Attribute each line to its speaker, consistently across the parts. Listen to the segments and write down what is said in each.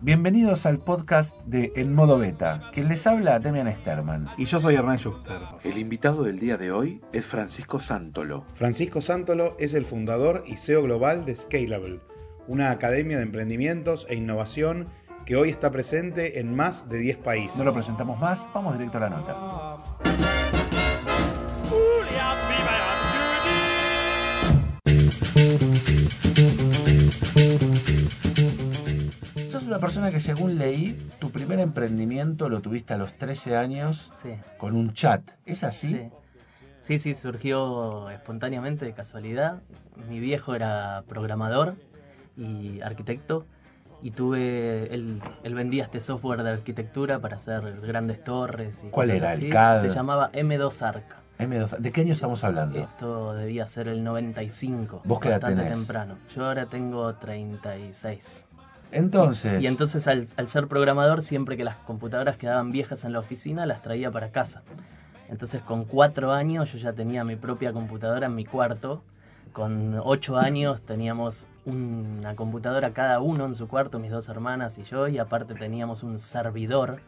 Speaker 1: Bienvenidos al podcast de En Modo Beta. Quien les habla, Demian Sterman.
Speaker 2: Y yo soy Hernán Schuster.
Speaker 1: El invitado del día de hoy es Francisco Sántolo.
Speaker 2: Francisco Sántolo es el fundador y CEO global de Scalable, una academia de emprendimientos e innovación que hoy está presente en más de 10 países.
Speaker 1: No lo presentamos más, vamos directo a la nota. Sos una persona que según leí, tu primer emprendimiento lo tuviste a los 13 años
Speaker 3: Sí,
Speaker 1: con un chat. ¿Es así?
Speaker 3: sí. Sí, sí, surgió espontáneamente, de casualidad. Mi viejo era programador y arquitecto y tuve, él, él vendía este software de arquitectura para hacer grandes torres. Y
Speaker 1: ¿Cuál
Speaker 3: cosas
Speaker 1: era, el. CAD?
Speaker 3: Se llamaba M2 Arc.
Speaker 1: M2. ¿De qué año estamos hablando?
Speaker 3: Esto debía ser el 95.
Speaker 1: ¿Vos qué edad tenés?
Speaker 3: temprano. Yo ahora tengo 36.
Speaker 1: Entonces,
Speaker 3: Y entonces al, al ser programador, siempre que las computadoras quedaban viejas en la oficina, las traía para casa. Entonces con cuatro años yo ya tenía mi propia computadora en mi cuarto. Con ocho años teníamos una computadora cada uno en su cuarto, mis dos hermanas y yo, y aparte teníamos un servidor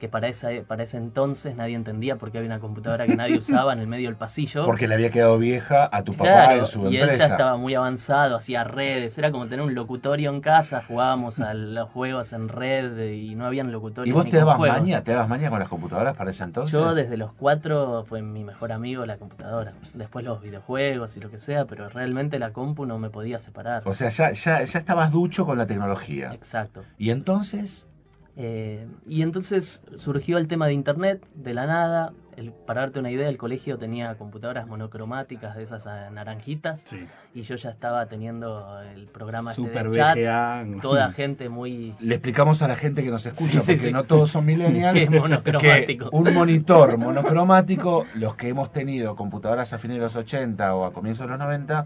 Speaker 3: que para, esa, para ese entonces nadie entendía por qué había una computadora que nadie usaba en el medio del pasillo.
Speaker 1: porque le había quedado vieja a tu papá
Speaker 3: Claro,
Speaker 1: en su
Speaker 3: y él
Speaker 1: empresa.
Speaker 3: ya estaba muy avanzado, hacía redes, era como tener un locutorio en casa, jugábamos a los juegos en red y no habían locutorios.
Speaker 1: ¿Y vos
Speaker 3: ni
Speaker 1: te dabas
Speaker 3: juegos.
Speaker 1: maña? ¿Te dabas maña con las computadoras para ese entonces?
Speaker 3: Yo desde los cuatro fue mi mejor amigo la computadora. Después los videojuegos y lo que sea, pero realmente la compu no me podía separar.
Speaker 1: O sea, ya, ya, ya estabas ducho con la tecnología.
Speaker 3: Exacto.
Speaker 1: Y entonces,
Speaker 3: Eh, y entonces surgió el tema de internet de la nada. El, para darte una idea, el colegio tenía computadoras monocromáticas de esas naranjitas
Speaker 2: Sí.
Speaker 3: y yo ya estaba teniendo el programa este
Speaker 2: Super
Speaker 3: de chat.
Speaker 2: VGA.
Speaker 3: Toda gente muy
Speaker 1: le explicamos a la gente que nos escucha,
Speaker 3: Sí, sí,
Speaker 1: porque
Speaker 3: sí.
Speaker 1: no todos son millennials,
Speaker 3: Que es monocromático.
Speaker 1: que un monitor monocromático, los que hemos tenido computadoras a fines de los 80 o a comienzos de los 90,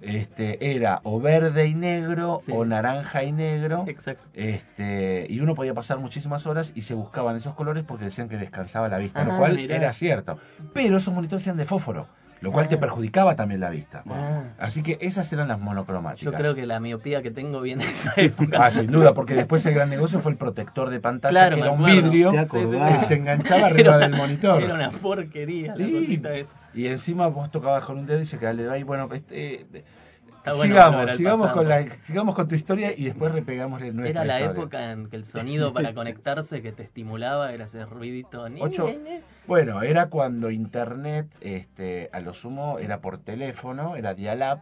Speaker 1: este, era o verde y negro
Speaker 3: Sí.
Speaker 1: o naranja y negro.
Speaker 3: Exacto.
Speaker 1: Este, y uno podía pasar muchísimas horas y se buscaban esos colores porque decían que descansaba la vista, lo
Speaker 3: Ah,
Speaker 1: cual
Speaker 3: mirá.
Speaker 1: era cierto. Pero esos monitores eran de fósforo, lo cual te perjudicaba también la vista.
Speaker 3: Ah.
Speaker 1: Así que esas eran las monocromáticas.
Speaker 3: Yo creo que la miopía que tengo viene de esa época.
Speaker 1: Ah, sin duda, porque después el gran negocio fue el protector de pantalla,
Speaker 3: Claro,
Speaker 1: que era un
Speaker 3: acuerdo.
Speaker 1: vidrio que se enganchaba arriba
Speaker 3: Era-
Speaker 1: del monitor.
Speaker 3: Era una porquería la
Speaker 1: Sí.
Speaker 3: cosita esa.
Speaker 1: Y encima vos tocabas con un dedo y se quedaba el dedo ahí. Bueno, este, eh,
Speaker 3: bueno
Speaker 1: sigamos, sigamos con, la, sigamos con tu historia y después repegamos nuestra
Speaker 3: Era la
Speaker 1: historia.
Speaker 3: época en que el sonido para conectarse que te estimulaba era ese ruidito.
Speaker 1: Ocho-. Bueno, era cuando internet, este, a lo sumo, era por teléfono, era dial-up,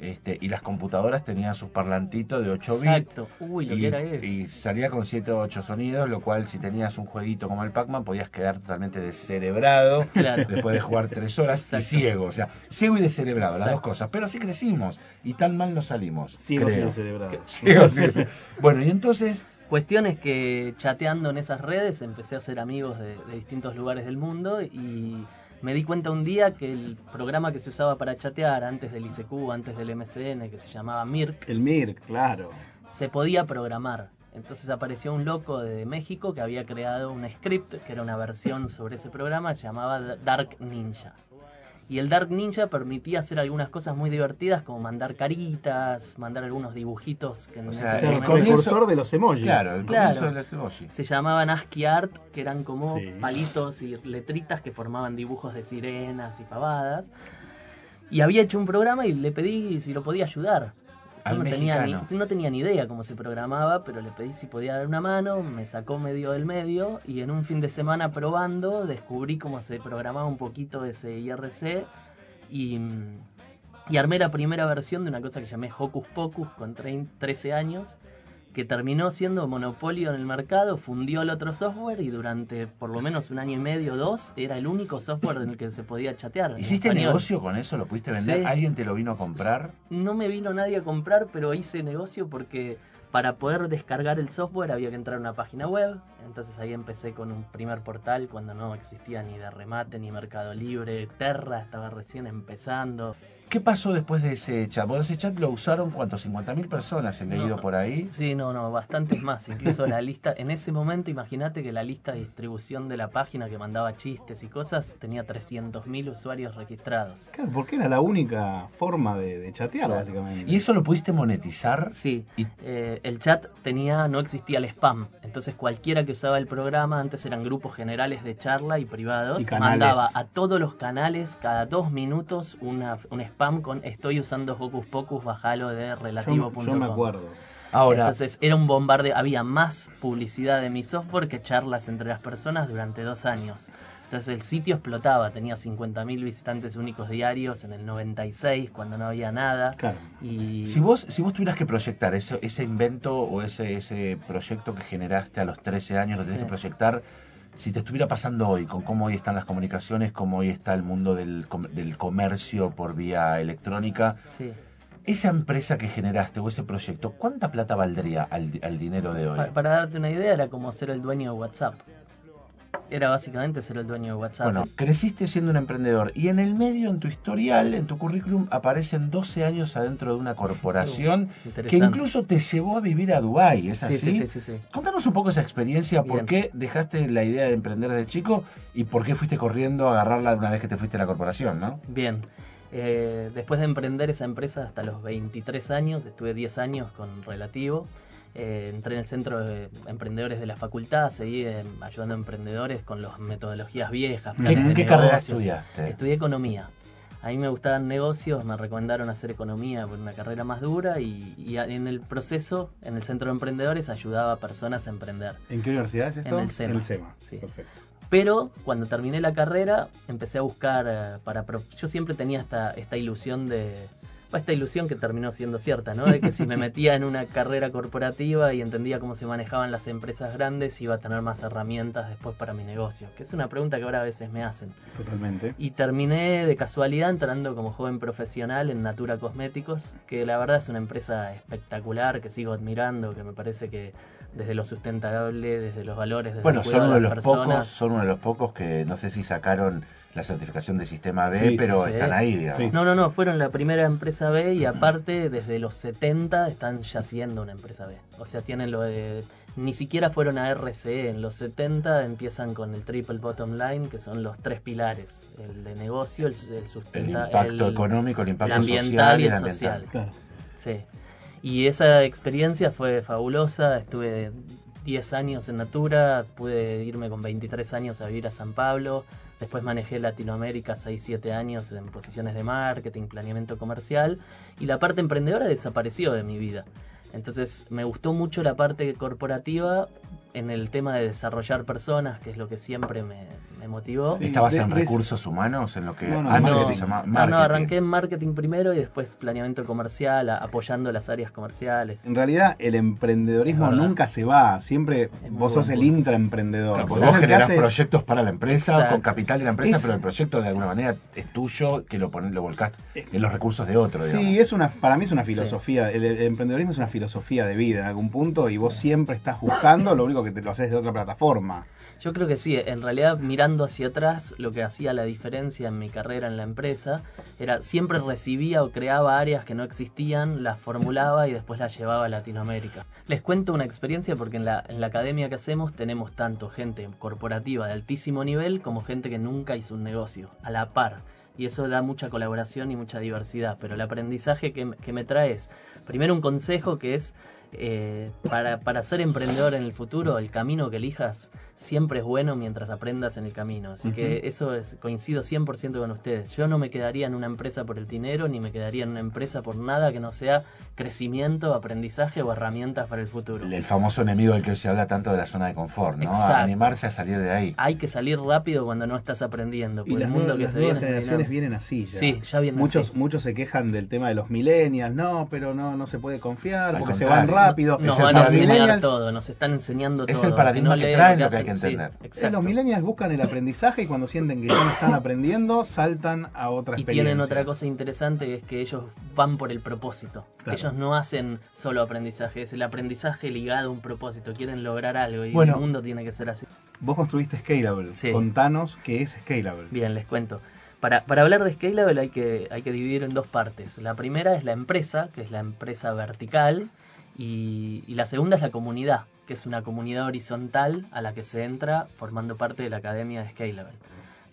Speaker 1: este, y las computadoras tenían sus parlantitos de 8 bits.
Speaker 3: Exacto. Uy, lo
Speaker 1: y,
Speaker 3: que era eso.
Speaker 1: y salía con 7 o 8 sonidos, lo cual si tenías un jueguito como el Pac-Man podías quedar totalmente descerebrado
Speaker 3: Claro.
Speaker 1: después de jugar 3 horas y ciego, o sea, ciego y descerebrado, las dos cosas, pero así crecimos y tan mal no salimos.
Speaker 2: Sigo
Speaker 1: creo.
Speaker 2: siendo celebrado.
Speaker 1: Ciego, sí, sí. Bueno, y entonces,
Speaker 3: Cuestión es que chateando en esas redes empecé a ser amigos de, de distintos lugares del mundo y me di cuenta un día que el programa que se usaba para chatear antes del ICQ, antes del MSN, que se llamaba Mirk,
Speaker 2: El MIR, claro.
Speaker 3: se podía programar. Entonces apareció un loco de México que había creado un script, que era una versión sobre ese programa, se llamaba Dark Ninja. Y el Dark Ninja permitía hacer algunas cosas muy divertidas, como mandar caritas, mandar algunos dibujitos que
Speaker 1: O sea,
Speaker 2: el precursor de los emojis.
Speaker 1: claro, el
Speaker 3: Claro.
Speaker 1: de los emojis.
Speaker 3: se llamaban ASCII Art, que eran como
Speaker 2: Sí.
Speaker 3: palitos y letritas que formaban dibujos de sirenas y pavadas. Y había hecho un programa y le pedí si lo podía ayudar.
Speaker 1: Al
Speaker 3: no tenía, ni, no tenía ni idea cómo se programaba, pero le pedí si podía dar una mano, me sacó medio del medio y en un fin de semana probando descubrí cómo se programaba un poquito ese IRC y, y armé la primera versión de una cosa que llamé Hocus Pocus con trein- 13 años que terminó siendo monopolio en el mercado, fundió el otro software y durante por lo menos un año y medio, dos, era el único software en el que se podía chatear.
Speaker 1: ¿Hiciste negocio con eso? ¿Lo pudiste vender?
Speaker 3: Sí.
Speaker 1: ¿Alguien te lo vino a comprar?
Speaker 3: No me vino nadie a comprar, pero hice negocio porque para poder descargar el software había que entrar a una página web. Entonces ahí empecé con un primer portal cuando no existía ni de remate ni Mercado Libre. Terra estaba recién empezando.
Speaker 1: ¿Qué pasó después de ese chat? Bueno, ese chat lo usaron, ¿cuántos? 50.000 personas he leído
Speaker 3: No.
Speaker 1: por ahí.
Speaker 3: Sí, no, no, bastantes más. Incluso la lista, en ese momento, imagínate que la lista de distribución de la página que mandaba chistes y cosas tenía 300.000 usuarios registrados.
Speaker 2: Claro, porque era la única forma de, de chatear,
Speaker 3: Claro.
Speaker 2: básicamente.
Speaker 1: ¿Y eso lo pudiste monetizar?
Speaker 3: Sí,
Speaker 1: Y-
Speaker 3: eh, el chat tenía, no existía el spam. Entonces cualquiera que usaba el programa, antes eran grupos generales de charla y privados,
Speaker 2: Y
Speaker 3: mandaba a todos los canales cada dos minutos una, un spam con estoy usando Hocus Pocus, bajalo de
Speaker 2: yo,
Speaker 3: relativo.com.
Speaker 2: yo me acuerdo.
Speaker 1: Ahora,
Speaker 3: Entonces era un bombardeo, había más publicidad de mi software que charlas entre las personas durante dos años. Entonces el sitio explotaba, tenía 50.000 visitantes únicos diarios en el 96, cuando no había nada.
Speaker 2: Claro.
Speaker 3: Y
Speaker 1: si vos, si vos tuvieras que proyectar eso, ese invento o ese, ese proyecto que generaste a los 13 años, lo tenés
Speaker 3: Sí.
Speaker 1: que proyectar, si te estuviera pasando hoy, con cómo hoy están las comunicaciones, cómo hoy está el mundo del, com- del comercio por vía electrónica,
Speaker 3: sí.
Speaker 1: esa empresa que generaste o ese proyecto, ¿cuánta plata valdría al, al dinero de hoy?
Speaker 3: Pa- para darte una idea, era como ser el dueño de WhatsApp. Era básicamente ser el dueño de WhatsApp.
Speaker 1: Bueno, creciste siendo un emprendedor y en el medio, en tu historial, en tu currículum, aparecen 12 años adentro de una corporación que
Speaker 3: Interesante.
Speaker 1: incluso te llevó a vivir a Dubái, ¿es
Speaker 3: Sí,
Speaker 1: así?
Speaker 3: sí, sí, sí, sí.
Speaker 1: Contanos un poco esa experiencia, por qué dejaste la idea de emprender de chico y por qué fuiste corriendo a agarrarla una vez que te fuiste a la corporación, ¿no?
Speaker 3: Bien. Eh, después de emprender esa empresa hasta los 23 años, estuve 10 años con Relativo. Eh, entré en el centro de emprendedores de la facultad, seguí eh, ayudando a emprendedores con las metodologías viejas.
Speaker 1: ¿Qué, qué carrera
Speaker 3: negocios.
Speaker 1: estudiaste?
Speaker 3: Estudié economía. A mí me gustaban negocios, me recomendaron hacer economía por una carrera más dura y, en el proceso, en el centro de emprendedores, ayudaba a personas a emprender.
Speaker 2: ¿En qué universidad es esto?
Speaker 3: En el SEMA.
Speaker 2: En el SEMA.
Speaker 3: Sí.
Speaker 2: Perfecto.
Speaker 3: Pero cuando terminé la carrera, empecé a buscar eh, para... pro- Yo siempre tenía esta, esta ilusión de... Esta ilusión que terminó siendo cierta, ¿no? De que si me metía en una carrera corporativa y entendía cómo se manejaban las empresas grandes, iba a tener más herramientas después para mi negocio. Que es una pregunta que ahora a veces me hacen.
Speaker 2: Totalmente.
Speaker 3: Y terminé de casualidad entrando como joven profesional en Natura Cosméticos, que la verdad es una empresa espectacular, que sigo admirando, que me parece que desde lo sustentable, desde los valores, desde
Speaker 1: Bueno,
Speaker 3: el
Speaker 1: son uno de
Speaker 3: las
Speaker 1: los
Speaker 3: personas.
Speaker 1: pocos, son uno de los pocos que no sé si sacaron la certificación de sistema B,
Speaker 2: Sí,
Speaker 1: pero
Speaker 3: sí.
Speaker 1: están ahí, digamos.
Speaker 2: Sí.
Speaker 3: No, no, no, fueron la primera empresa B y aparte desde los 70 están ya siendo una empresa B. O sea, tienen lo de... Ni siquiera fueron a RCE, en los 70 empiezan con el triple bottom line, que son los tres pilares, el de negocio, el, el
Speaker 1: El impacto
Speaker 3: el-
Speaker 1: económico, el impacto
Speaker 3: el ambiental
Speaker 1: social
Speaker 3: y
Speaker 1: y
Speaker 3: el
Speaker 1: el ambiental.
Speaker 3: social.
Speaker 2: Claro.
Speaker 3: Sí. Y esa experiencia fue fabulosa. Estuve 10 años en Natura, pude irme con 23 años a vivir a San Pablo. Después manejé Latinoamérica 6-7 años en posiciones de marketing, planeamiento comercial. Y la parte emprendedora desapareció de mi vida. Entonces me gustó mucho la parte corporativa en el tema de desarrollar personas, que es lo que siempre me, me motivó.
Speaker 2: Sí.
Speaker 1: ¿Estabas
Speaker 2: de-
Speaker 1: en
Speaker 2: de-
Speaker 1: recursos humanos? En lo que
Speaker 2: No, no,
Speaker 1: antes
Speaker 2: marketing.
Speaker 1: se llamaba
Speaker 3: No,
Speaker 1: marketing.
Speaker 3: no, arranqué en marketing primero y después planeamiento comercial, a- apoyando las áreas comerciales.
Speaker 2: En realidad, el emprendedorismo nunca se va. Siempre vos sos el intraemprendedor.
Speaker 1: Claro,
Speaker 2: Vos
Speaker 1: generás
Speaker 2: hace-
Speaker 1: proyectos para la empresa,
Speaker 3: Exacto.
Speaker 1: con capital de la empresa,
Speaker 2: Es-
Speaker 1: pero el proyecto de alguna manera es tuyo, que lo pones, lo volcás en los recursos de otro, digamos.
Speaker 2: Sí, es una, para mí es una filosofía. El, el emprendedorismo es una filosofía de vida en algún punto y vos siempre estás buscando, lo único que te lo haces de otra plataforma.
Speaker 3: Yo creo que sí, en realidad mirando hacia atrás, lo que hacía la diferencia en mi carrera en la empresa era siempre recibía o creaba áreas que no existían, las formulaba y después las llevaba a Latinoamérica. Les cuento una experiencia porque en la, en la academia que hacemos tenemos tanto gente corporativa de altísimo nivel como gente que nunca hizo un negocio, a la par. Y eso da mucha colaboración y mucha diversidad. Pero el aprendizaje que, me trae primero un consejo que es, eh, para, para ser emprendedor en el futuro, el camino que elijas siempre es bueno mientras aprendas en el camino. Así que eso es, coincido 100% con ustedes. Yo no me quedaría en una empresa por el dinero, ni me quedaría en una empresa por nada que no sea crecimiento, aprendizaje o herramientas para el futuro.
Speaker 1: El, el famoso enemigo del que se habla tanto de la zona de confort, ¿no?
Speaker 3: Exacto.
Speaker 1: Animarse a salir de ahí.
Speaker 3: Hay que salir rápido cuando no estás aprendiendo,
Speaker 2: Y
Speaker 3: porque
Speaker 2: las,
Speaker 3: el mundo
Speaker 2: nuevas,
Speaker 3: que
Speaker 2: las
Speaker 3: se
Speaker 2: nuevas
Speaker 3: viene es
Speaker 2: generaciones vienen así ya.
Speaker 3: Sí, ya vienen
Speaker 2: muchos,
Speaker 3: así.
Speaker 2: muchos se quejan del tema de los millennials. No, pero no, no se puede confiar
Speaker 1: Al
Speaker 2: porque se van rápido.
Speaker 3: Nos
Speaker 1: Es el
Speaker 3: van a enseñar todo, nos están enseñando
Speaker 1: Es
Speaker 3: todo.
Speaker 1: el paradigma
Speaker 3: no
Speaker 1: que traen, lo que hay que
Speaker 3: Sí,
Speaker 1: entender.
Speaker 3: exacto.
Speaker 2: los millennials buscan el aprendizaje y cuando sienten que ya no están aprendiendo, saltan a otra
Speaker 3: Y
Speaker 2: experiencia.
Speaker 3: tienen otra cosa interesante que es que ellos van por el propósito.
Speaker 2: Claro.
Speaker 3: Ellos no hacen solo aprendizaje, es el aprendizaje ligado a un propósito. Quieren lograr algo y
Speaker 1: Bueno.
Speaker 3: el mundo tiene que ser así.
Speaker 2: Vos construiste Scalable.
Speaker 3: Sí.
Speaker 2: Contanos qué es Scalable.
Speaker 3: Bien, les cuento. Para, para hablar de Scalable hay que, hay que dividir en dos partes. La primera es la empresa, que es la empresa vertical, y, y la segunda es la comunidad, que es una comunidad horizontal a la que se entra formando parte de la academia de Scalable.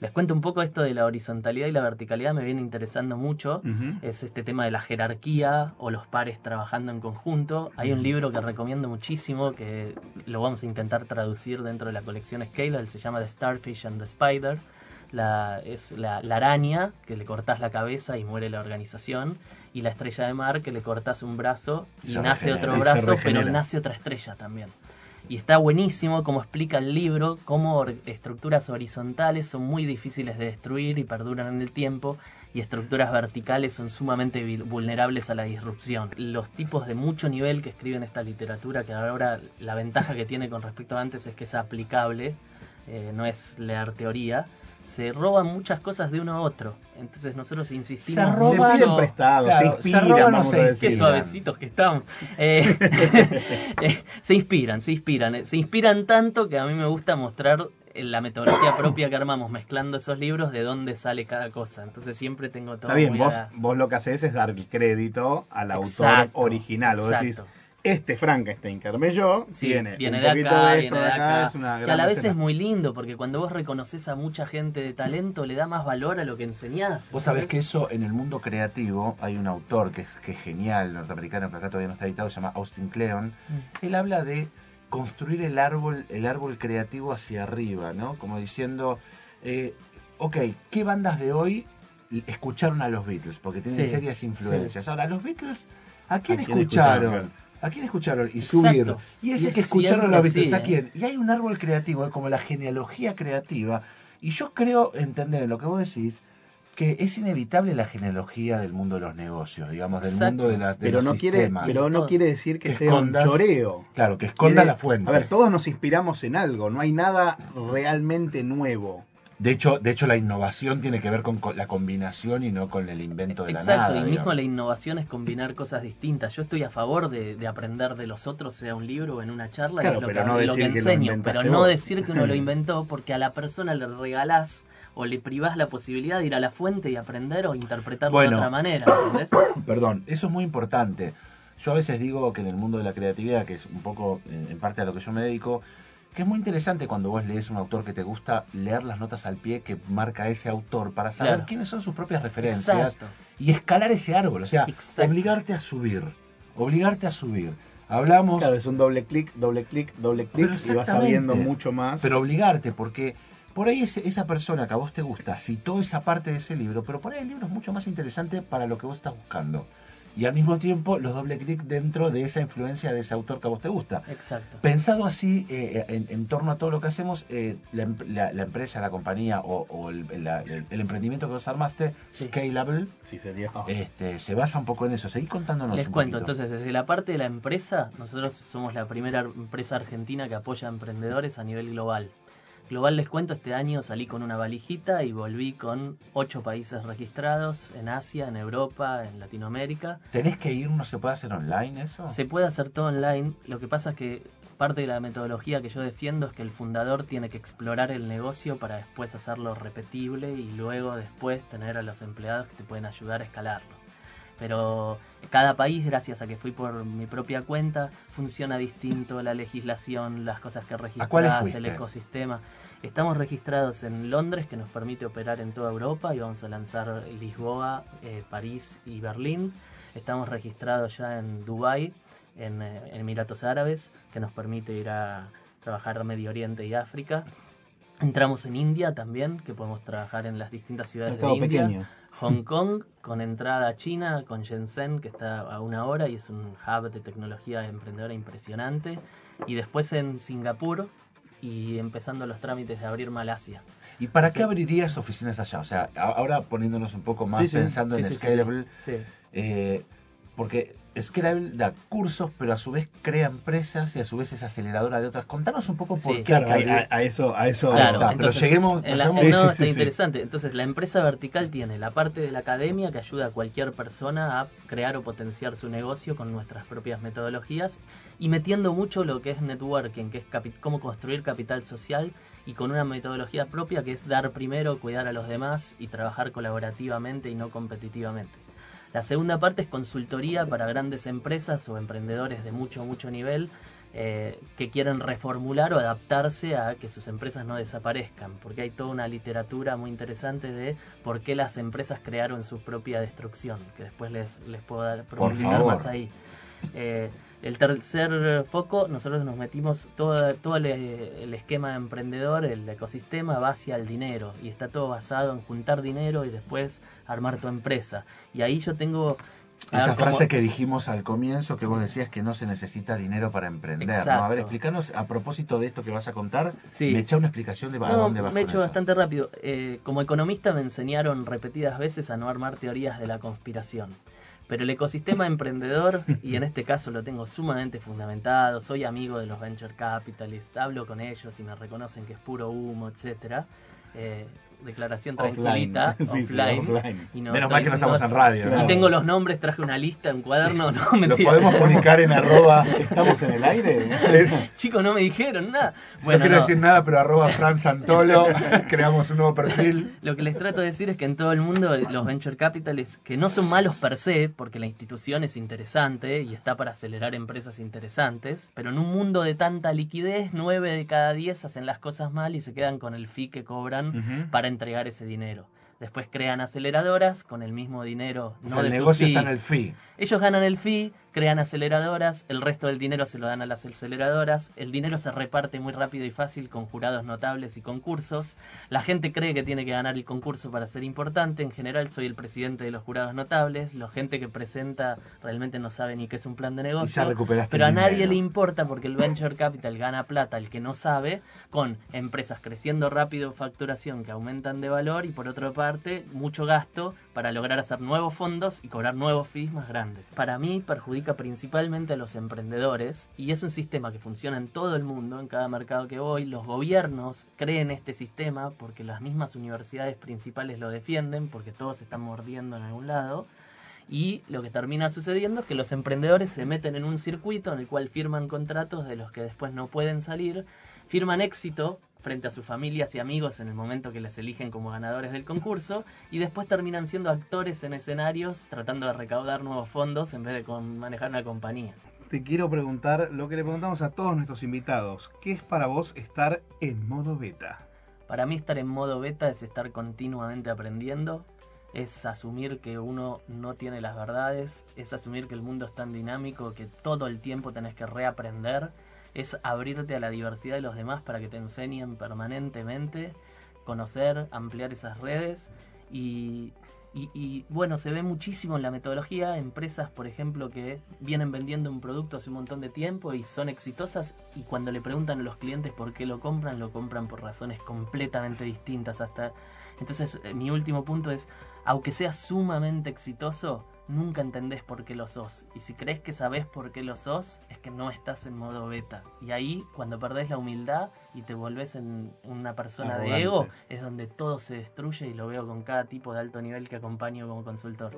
Speaker 3: Les cuento un poco esto de la horizontalidad y la verticalidad, me viene interesando mucho. Es este tema de la jerarquía o los pares trabajando en conjunto. Hay un libro que recomiendo muchísimo que lo vamos a intentar traducir dentro de la colección Scalable, se llama The Starfish and the Spider. La, es la, la araña que le cortás la cabeza y muere la organización y la estrella de mar que le cortás un brazo y
Speaker 1: Se
Speaker 3: nace
Speaker 1: regenera,
Speaker 3: otro brazo pero nace otra estrella también. Y está buenísimo como explica el libro, cómo estructuras horizontales son muy difíciles de destruir y perduran en el tiempo, y estructuras verticales son sumamente vulnerables a la disrupción. Los tipos de mucho nivel que escriben esta literatura, que ahora la ventaja que tiene con respecto a antes es que es aplicable, eh, no es leer teoría, se roban muchas cosas de uno a otro. Entonces nosotros insistimos
Speaker 1: Se roban-
Speaker 2: Se prestados,
Speaker 1: Claro,
Speaker 2: se
Speaker 1: se
Speaker 2: inspiran,
Speaker 1: roban o
Speaker 2: vamos
Speaker 1: se
Speaker 2: a
Speaker 3: Qué
Speaker 2: decir.
Speaker 3: suavecitos que estamos. Eh, eh, se inspiran, se inspiran. eh, Se inspiran tanto que a mí me gusta mostrar en la metodología propia que armamos mezclando esos libros de dónde sale cada cosa. Entonces siempre tengo todo
Speaker 2: Está bien,
Speaker 3: muy
Speaker 2: vos,
Speaker 3: a la-
Speaker 2: vos lo que haces es dar el crédito al autor original. Vos decís,
Speaker 3: exacto.
Speaker 2: Este Frankenstein que armé yo
Speaker 3: Sí, viene
Speaker 2: un
Speaker 3: de acá,
Speaker 2: de
Speaker 3: viene
Speaker 2: esto
Speaker 3: de
Speaker 2: de acá,
Speaker 3: acá.
Speaker 2: es una
Speaker 3: Que a la vez
Speaker 2: escena.
Speaker 3: es muy lindo porque cuando vos reconoces a mucha gente de talento le da más valor a lo que enseñás.
Speaker 1: Vos sabés que eso en el mundo creativo hay un autor que es, que es genial, norteamericano, que acá todavía no está editado, se llama Austin Kleon.
Speaker 3: Mm.
Speaker 1: Él habla de construir el árbol, el árbol creativo hacia arriba, ¿no? Como diciendo, eh, ok, ¿qué bandas de hoy escucharon a los Beatles? Porque tienen
Speaker 3: Sí,
Speaker 1: serias influencias. Ahora, los Beatles, ¿a quién,
Speaker 2: ¿A quién
Speaker 1: escucharon?
Speaker 2: escucharon?
Speaker 1: ¿A quién escucharon? Y
Speaker 3: Exacto.
Speaker 1: subir. Y ese
Speaker 3: Y
Speaker 1: que
Speaker 3: es
Speaker 1: escucharon los Beatles, ¿a quién? Y hay un árbol creativo, eh, como la genealogía creativa. Y yo creo entender en lo que vos decís que es inevitable la genealogía del mundo de los negocios, digamos, del
Speaker 3: Exacto.
Speaker 1: mundo de, las, de
Speaker 2: Pero
Speaker 1: los
Speaker 2: no, quiere, pero no quiere decir que,
Speaker 1: Que
Speaker 2: sea un choreo.
Speaker 1: Claro, que esconda
Speaker 2: Quiere-
Speaker 1: la fuente.
Speaker 2: A ver, todos nos inspiramos en algo, no hay nada realmente nuevo.
Speaker 1: De hecho, de hecho, la innovación tiene que ver con co- la combinación y no con el invento de
Speaker 3: Exacto,
Speaker 1: la nada.
Speaker 3: y mismo la innovación es combinar cosas distintas. Yo estoy a favor de, de aprender de los otros, sea un libro o en una charla, y
Speaker 2: Claro,
Speaker 3: es lo
Speaker 2: pero
Speaker 3: que,
Speaker 2: no
Speaker 3: lo
Speaker 2: decir
Speaker 3: que
Speaker 2: que lo
Speaker 3: enseño, pero no
Speaker 2: vos.
Speaker 3: decir que uno lo inventó porque a la persona le regalás o le privás la posibilidad de ir a la fuente y aprender o interpretarlo
Speaker 1: Bueno.
Speaker 3: de otra manera, ¿entendés?
Speaker 1: Perdón, eso es muy importante. Yo a veces digo que en el mundo de la creatividad, que es un poco eh, en parte a lo que yo me dedico, que es muy interesante cuando vos lees un autor que te gusta leer las notas al pie que marca ese autor para saber
Speaker 3: Claro.
Speaker 1: quiénes son sus propias referencias
Speaker 3: Exacto.
Speaker 1: y escalar ese árbol, o sea,
Speaker 3: Exacto.
Speaker 1: obligarte a subir, obligarte a subir. Hablamos,
Speaker 2: Claro, es un doble clic, doble clic, doble clic y vas sabiendo mucho más.
Speaker 1: pero obligarte, porque por ahí ese- esa persona que a vos te gusta citó esa parte de ese libro, pero por ahí el libro es mucho más interesante para lo que vos estás buscando. Y al mismo tiempo los doble clic dentro de esa influencia de ese autor que a vos te gusta.
Speaker 3: Exacto.
Speaker 1: Pensado así, eh, en, en torno a todo lo que hacemos, eh, la, em- la- la empresa, la compañía o, o el, la- el- el emprendimiento que vos armaste,
Speaker 3: Sí.
Speaker 1: Scalable,
Speaker 2: Sí, sería.
Speaker 1: este, se basa un poco en eso. Seguí contándonos
Speaker 3: Les
Speaker 1: un
Speaker 3: cuento,
Speaker 1: poquito.
Speaker 3: entonces desde la parte de la empresa, nosotros somos la primera empresa argentina que apoya a emprendedores a nivel global. Global les cuento, este año salí con una valijita y volví con ocho países registrados en Asia, en Europa, en Latinoamérica.
Speaker 1: ¿Tenés que ir, no se puede hacer online eso?
Speaker 3: Se puede hacer todo online, lo que pasa es que parte de la metodología que yo defiendo es que el fundador tiene que explorar el negocio para después hacerlo repetible y luego después tener a los empleados que te pueden ayudar a escalarlo. Pero cada país, gracias a que fui por mi propia cuenta, funciona distinto, la legislación, las cosas que registras, el ecosistema. Estamos registrados en Londres, que nos permite operar en toda Europa, y vamos a lanzar Lisboa, eh, París y Berlín. Estamos registrados ya en Dubái, en, eh, en Emiratos Árabes, que nos permite ir a trabajar Medio Oriente y África. Entramos en India también, que podemos trabajar en las distintas ciudades
Speaker 2: Mercado
Speaker 3: de India.
Speaker 2: pequeño.
Speaker 3: Hong Kong, con entrada a China, con Shenzhen, que está a una hora y es un hub de tecnología emprendedora impresionante. Y después en Singapur y empezando los trámites de abrir Malasia.
Speaker 1: ¿Y para
Speaker 3: Sí.
Speaker 1: qué abrirías oficinas allá? O sea, ahora poniéndonos un poco más
Speaker 2: Sí, sí.
Speaker 1: pensando en Scalable,
Speaker 3: Sí.
Speaker 1: eh, porque Scalable da cursos, pero a su vez crea empresas y a su vez es aceleradora de otras. Contanos un poco por
Speaker 3: Sí.
Speaker 1: qué
Speaker 2: Claro, a, a eso, a eso
Speaker 3: Claro,
Speaker 1: está, pero
Speaker 3: entonces,
Speaker 1: lleguemos-
Speaker 3: en la- no,
Speaker 2: Sí,
Speaker 3: está
Speaker 2: sí, sí.
Speaker 3: interesante. Entonces, la empresa vertical tiene la parte de la academia que ayuda a cualquier persona a crear o potenciar su negocio con nuestras propias metodologías y metiendo mucho lo que es networking, que es capi- cómo construir capital social y con una metodología propia que es dar primero, cuidar a los demás y trabajar colaborativamente y no competitivamente. La segunda parte es consultoría para grandes empresas o emprendedores de mucho, mucho nivel eh, que quieren reformular o adaptarse a que sus empresas no desaparezcan, porque hay toda una literatura muy interesante de por qué las empresas crearon su propia destrucción, que después les, les puedo dar, profundizar más ahí. Eh, el tercer foco, nosotros nos metimos todo, todo el, el esquema emprendedor, el ecosistema va hacia el dinero y está todo basado en juntar dinero y después armar tu empresa. Y ahí yo tengo... a
Speaker 1: Esa
Speaker 3: ver, como-
Speaker 1: frase que dijimos al comienzo, que vos decías que no se necesita dinero para emprender. ¿no? A ver, explícanos a propósito de esto que vas a contar.
Speaker 3: Sí.
Speaker 1: Me echa una explicación de a
Speaker 3: No,
Speaker 1: dónde vas
Speaker 3: me
Speaker 1: eso.
Speaker 3: bastante rápido. Eh, como economista me enseñaron repetidas veces a no armar teorías de la conspiración. Pero el ecosistema emprendedor, y en este caso lo tengo sumamente fundamentado, soy amigo de los venture capitalists, hablo con ellos y me reconocen que es puro humo. Eh, declaración tranquilita,
Speaker 2: Sí, sí,
Speaker 3: offline.
Speaker 2: offline.
Speaker 3: y no
Speaker 1: Menos mal que no estamos en radio.
Speaker 3: Y
Speaker 1: ¿no?
Speaker 3: tengo los nombres, traje una lista, un cuaderno, no me
Speaker 1: Lo podemos publicar en arroba.
Speaker 2: ¿Estamos en el aire?
Speaker 3: Chicos, no me dijeron nada.
Speaker 1: no
Speaker 3: Bueno,
Speaker 1: quiero
Speaker 3: no.
Speaker 1: decir nada, pero arroba Fran Santolo. creamos un nuevo perfil.
Speaker 3: Lo que les trato de decir es que en todo el mundo los venture capitalists, que no son malos per se, porque la institución es interesante y está para acelerar empresas interesantes, pero en un mundo de tanta liquidez, 9 de cada 10 hacen las cosas mal y se quedan con el fee que cobran
Speaker 2: Ujú.
Speaker 3: para entregar ese dinero. Después crean aceleradoras con el mismo dinero,
Speaker 1: O
Speaker 3: no
Speaker 1: el
Speaker 3: de
Speaker 1: negocio está en el fee.
Speaker 3: Ellos ganan el fee, crean aceleradoras, el resto del dinero se lo dan a las aceleradoras, el dinero se reparte muy rápido y fácil con jurados notables y concursos. La gente cree que tiene que ganar el concurso para ser importante, en general soy el presidente de los jurados notables, la gente que presenta realmente no sabe ni qué es un plan de negocio. Pero a nadie
Speaker 1: dinero.
Speaker 3: le importa porque el venture capital gana plata, el que no sabe, con empresas creciendo rápido, facturación que aumentan de valor y por otra parte mucho gasto para lograr hacer nuevos fondos y cobrar nuevos fees más grandes. Para mí perjudica principalmente a los emprendedores y es un sistema que funciona en todo el mundo, en cada mercado que voy. Los gobiernos creen este sistema porque las mismas universidades principales lo defienden, porque todos están mordiendo en algún lado. Y lo que termina sucediendo es que los emprendedores se meten en un circuito en el cual firman contratos de los que después no pueden salir, firman éxito frente a sus familias y amigos en el momento que les eligen como ganadores del concurso y después terminan siendo actores en escenarios tratando de recaudar nuevos fondos en vez de con- manejar una compañía.
Speaker 2: Te quiero preguntar lo que le preguntamos a todos nuestros invitados. ¿Qué es para vos estar en modo beta?
Speaker 3: Para mí estar en modo beta es estar continuamente aprendiendo, es asumir que uno no tiene las verdades, es asumir que el mundo es tan dinámico que todo el tiempo tenés que reaprender, es abrirte a la diversidad de los demás para que te enseñen permanentemente, conocer, ampliar esas redes. Y, y- bueno, se ve muchísimo en la metodología, empresas por ejemplo que vienen vendiendo un producto hace un montón de tiempo y son exitosas y cuando le preguntan a los clientes por qué lo compran, lo compran por razones completamente distintas hasta... Entonces eh, mi último punto es, aunque seas sumamente exitoso, nunca entendés por qué lo sos. Y si crees que sabés por qué lo sos, es que no estás en modo beta. Y ahí, cuando perdés la humildad y te volvés en una persona
Speaker 2: Arrogante.
Speaker 3: de ego, es donde todo se destruye y lo veo con cada tipo de alto nivel que acompaño como consultor.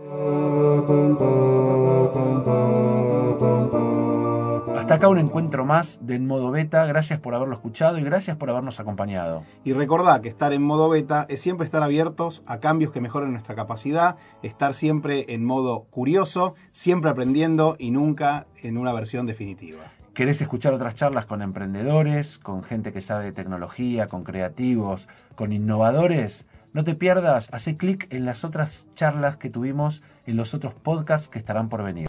Speaker 1: Hasta acá un encuentro más de En Modo Beta. Gracias por haberlo escuchado y gracias por habernos acompañado.
Speaker 2: Y recordá que estar en modo beta es siempre estar abiertos a cambios que mejoren nuestra capacidad, estar siempre en modo curioso, siempre aprendiendo y nunca en una versión definitiva.
Speaker 1: ¿Querés escuchar otras charlas con emprendedores, con gente que sabe de tecnología, con creativos, con innovadores? No te pierdas, hace clic en las otras charlas que tuvimos en los otros podcasts que estarán por venir.